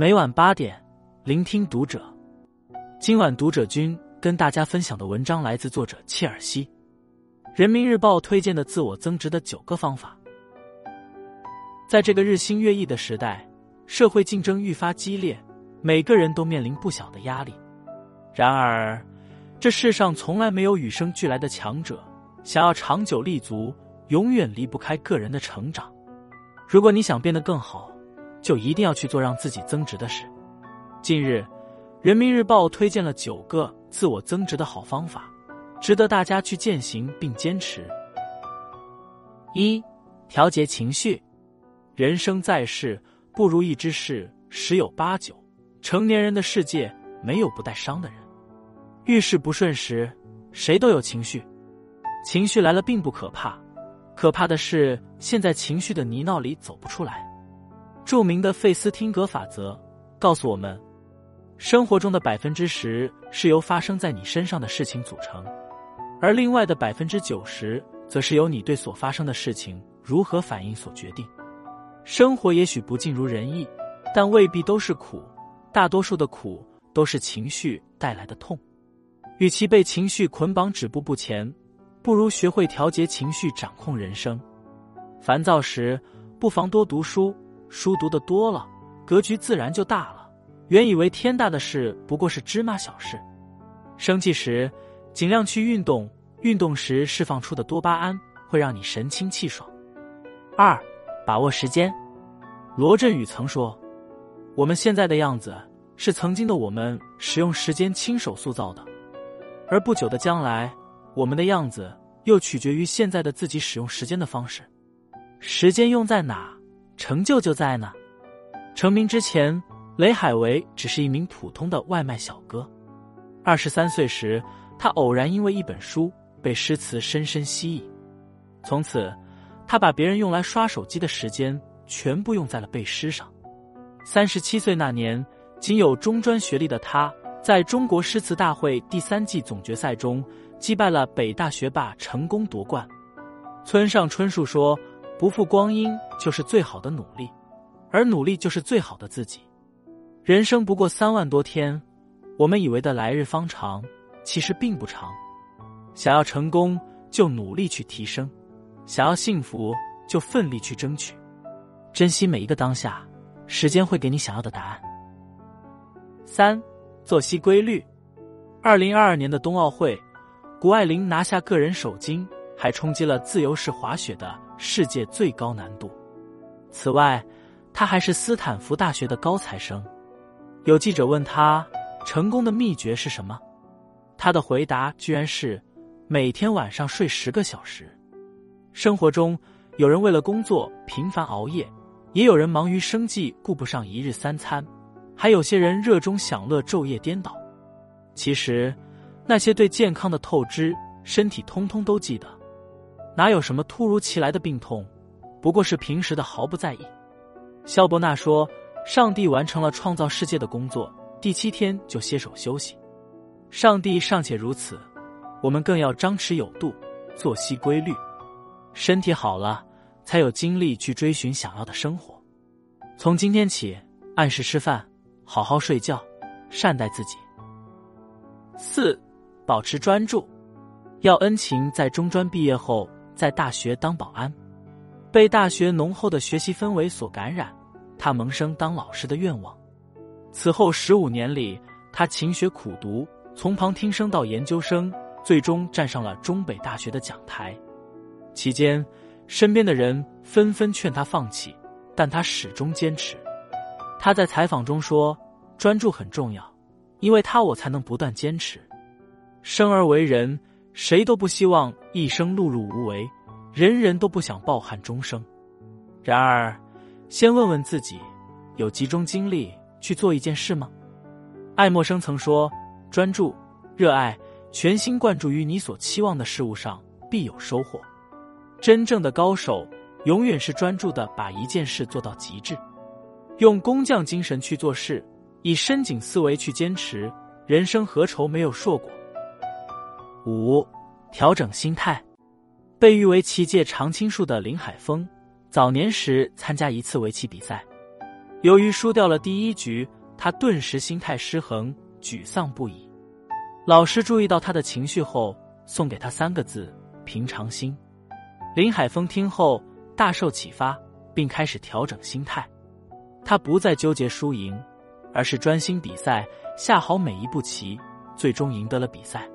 每晚八点，聆听读者。今晚读者君跟大家分享的文章来自作者切尔西。人民日报推荐的自我增值的九个方法。在这个日新月异的时代，社会竞争愈发激烈，每个人都面临不小的压力。然而，这世上从来没有与生俱来的强者。想要长久立足，永远离不开个人的成长。如果你想变得更好，就一定要去做让自己增值的事。近日，人民日报推荐了九个自我增值的好方法，值得大家去践行并坚持。一、调节情绪。人生在世，不如意之事十有八九。成年人的世界，没有不带伤的人。遇事不顺时，谁都有情绪。情绪来了并不可怕，可怕的是陷在情绪的泥淖里走不出来。著名的费斯汀格法则告诉我们，生活中的百分之十是由发生在你身上的事情组成，而另外的百分之九十则是由你对所发生的事情如何反应所决定。生活也许不尽如人意，但未必都是苦，大多数的苦都是情绪带来的痛。与其被情绪捆绑止步不前。不如学会调节情绪，掌控人生。烦躁时，不妨多读书，书读的多了，格局自然就大了。原以为天大的事，不过是芝麻小事。生气时，尽量去运动，运动时释放出的多巴胺会让你神清气爽。二，把握时间。罗振宇曾说：“我们现在的样子，是曾经的我们使用时间亲手塑造的，而不久的将来。”我们的样子又取决于现在的自己使用时间的方式，时间用在哪，成就就在呢。成名之前，雷海为只是一名普通的外卖小哥。二十三岁时，他偶然因为一本书被诗词深深吸引，从此，他把别人用来刷手机的时间全部用在了背诗上。三十七岁那年，仅有中专学历的他，在中国诗词大会第三季总决赛中。击败了北大学霸，成功夺冠。村上春树说：“不负光阴就是最好的努力，而努力就是最好的自己。”人生不过三万多天，我们以为的来日方长，其实并不长。想要成功，就努力去提升；想要幸福，就奋力去争取。珍惜每一个当下，时间会给你想要的答案。三、作息规律。二零二二年的冬奥会。谷爱凌拿下个人首金，还冲击了自由式滑雪的世界最高难度。此外，他还是斯坦福大学的高材生。有记者问他成功的秘诀是什么，他的回答居然是每天晚上睡十个小时。生活中，有人为了工作频繁熬夜，也有人忙于生计顾不上一日三餐，还有些人热衷享乐昼夜颠倒。其实。那些对健康的透支，身体通通都记得，哪有什么突如其来的病痛，不过是平时的毫不在意。肖伯纳说：“上帝完成了创造世界的工作，第七天就歇手休息。上帝尚且如此，我们更要张弛有度，作息规律，身体好了，才有精力去追寻想要的生活。从今天起，按时吃饭，好好睡觉，善待自己。”四。保持专注。要恩情在中专毕业后在大学当保安，被大学浓厚的学习氛围所感染，他萌生当老师的愿望。此后十五年里，他勤学苦读，从旁听生到研究生，最终站上了中北大学的讲台。期间，身边的人纷纷劝他放弃，但他始终坚持。他在采访中说：“专注很重要，因为他我才能不断坚持。”生而为人，谁都不希望一生碌碌无为，人人都不想抱憾终生。然而，先问问自己，有集中精力去做一件事吗？爱默生曾说：“专注、热爱、全心贯注于你所期望的事物上，必有收获。”真正的高手，永远是专注的把一件事做到极致，用工匠精神去做事，以深井思维去坚持，人生何愁没有硕果？五、调整心态。被誉为棋界常青树的林海峰，早年时参加一次围棋比赛，由于输掉了第一局，他顿时心态失衡，沮丧不已。老师注意到他的情绪后，送给他三个字：平常心。林海峰听后大受启发，并开始调整心态。他不再纠结输赢，而是专心比赛，下好每一步棋，最终赢得了比赛。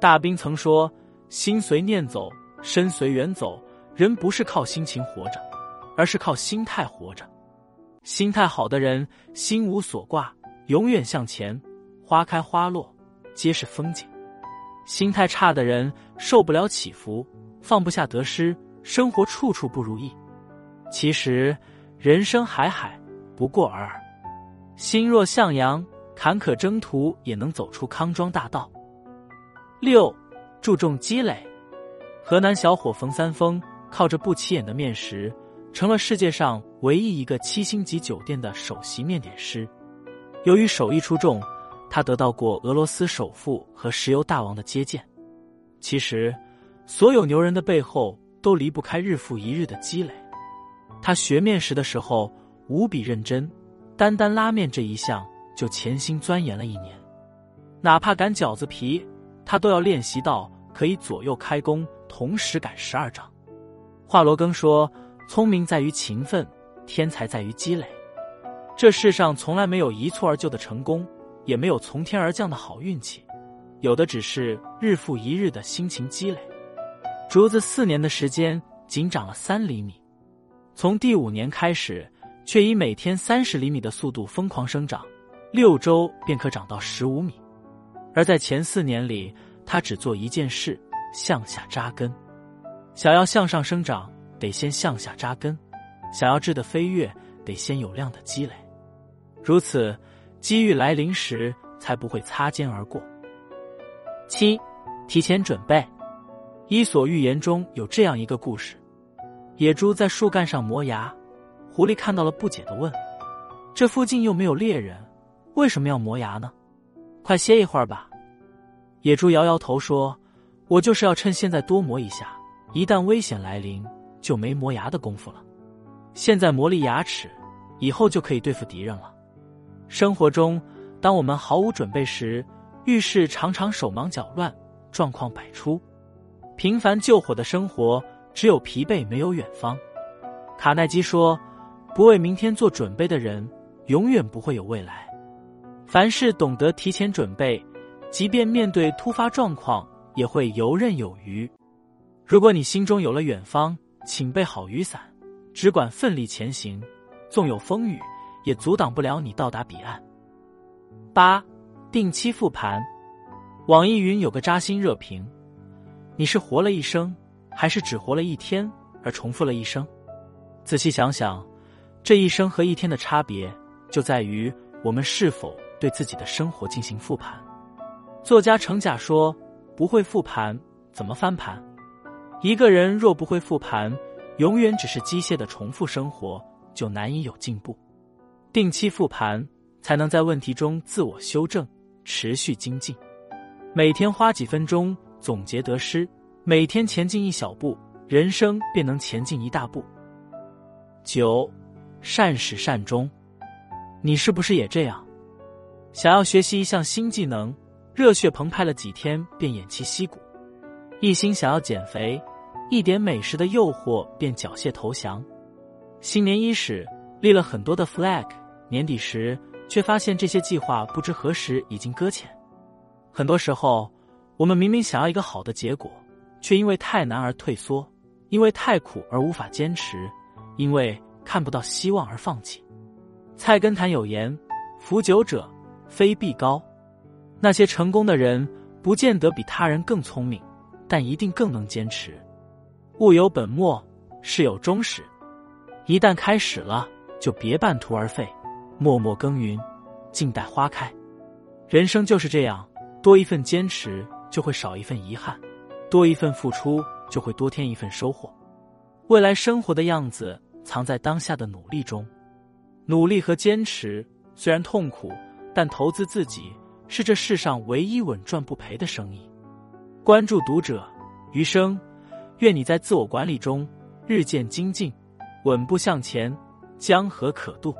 大兵曾说：“心随念走，身随缘走。人不是靠心情活着，而是靠心态活着。心态好的人，心无所挂，永远向前，花开花落。”皆是风景。心态差的人受不了起伏，放不下得失，生活处处不如意。其实人生海海，不过尔尔。心若向阳，坎坷征途也能走出康庄大道。六，注重积累。河南小伙冯三丰靠着不起眼的面食，成了世界上唯一一个七星级酒店的首席面点师。由于手艺出众。他得到过俄罗斯首富和石油大王的接见。其实，所有牛人的背后都离不开日复一日的积累。他学面食的时候无比认真，单单拉面这一项就潜心钻研了一年。哪怕擀饺子皮，他都要练习到可以左右开弓，同时赶十二章。华罗庚说：“聪明在于勤奋，天才在于积累。这世上从来没有一蹴而就的成功。”也没有从天而降的好运气，有的只是日复一日的辛勤积累。竹子四年的时间仅长了三厘米，从第五年开始，却以每天三十厘米的速度疯狂生长，六周便可长到十五米。而在前四年里，他只做一件事：向下扎根。想要向上生长，得先向下扎根；想要质的飞跃，得先有量的积累。如此。机遇来临时，才不会擦肩而过。七，提前准备。《伊索寓言》中有这样一个故事：野猪在树干上磨牙，狐狸看到了，不解的问：“这附近又没有猎人，为什么要磨牙呢？”快歇一会儿吧。野猪摇摇头说：“我就是要趁现在多磨一下，一旦危险来临，就没磨牙的功夫了。现在磨砺牙齿，以后就可以对付敌人了。”生活中，当我们毫无准备时，遇事常常手忙脚乱，状况百出。平凡救火的生活，只有疲惫，没有远方。卡耐基说：“不为明天做准备的人，永远不会有未来。凡事懂得提前准备，即便面对突发状况，也会游刃有余。如果你心中有了远方，请备好雨伞，只管奋力前行，纵有风雨。”也阻挡不了你到达彼岸。八，定期复盘。网易云有个扎心热评：你是活了一生，还是只活了一天而重复了一生？仔细想想，这一生和一天的差别，就在于我们是否对自己的生活进行复盘。作家程甲说：“不会复盘，怎么翻盘？一个人若不会复盘，永远只是机械的重复生活，就难以有进步。”定期复盘，才能在问题中自我修正，持续精进。每天花几分钟总结得失，每天前进一小步，人生便能前进一大步。九，善始善终。你是不是也这样？想要学习一项新技能，热血澎湃了几天便偃旗息鼓；一心想要减肥，一点美食的诱惑便缴械投降。新年伊始，立了很多的 flag。年底时，却发现这些计划不知何时已经搁浅。很多时候，我们明明想要一个好的结果，却因为太难而退缩，因为太苦而无法坚持，因为看不到希望而放弃。菜根谭有言：“扶久者，非必高。”那些成功的人，不见得比他人更聪明，但一定更能坚持。物有本末，事有终始。一旦开始了，就别半途而废。默默耕耘，静待花开。人生就是这样，多一份坚持，就会少一份遗憾；多一份付出，就会多添一份收获。未来生活的样子，藏在当下的努力中。努力和坚持虽然痛苦，但投资自己是这世上唯一稳赚不赔的生意。关注读者，余生，愿你在自我管理中日渐精进，稳步向前，江河可渡。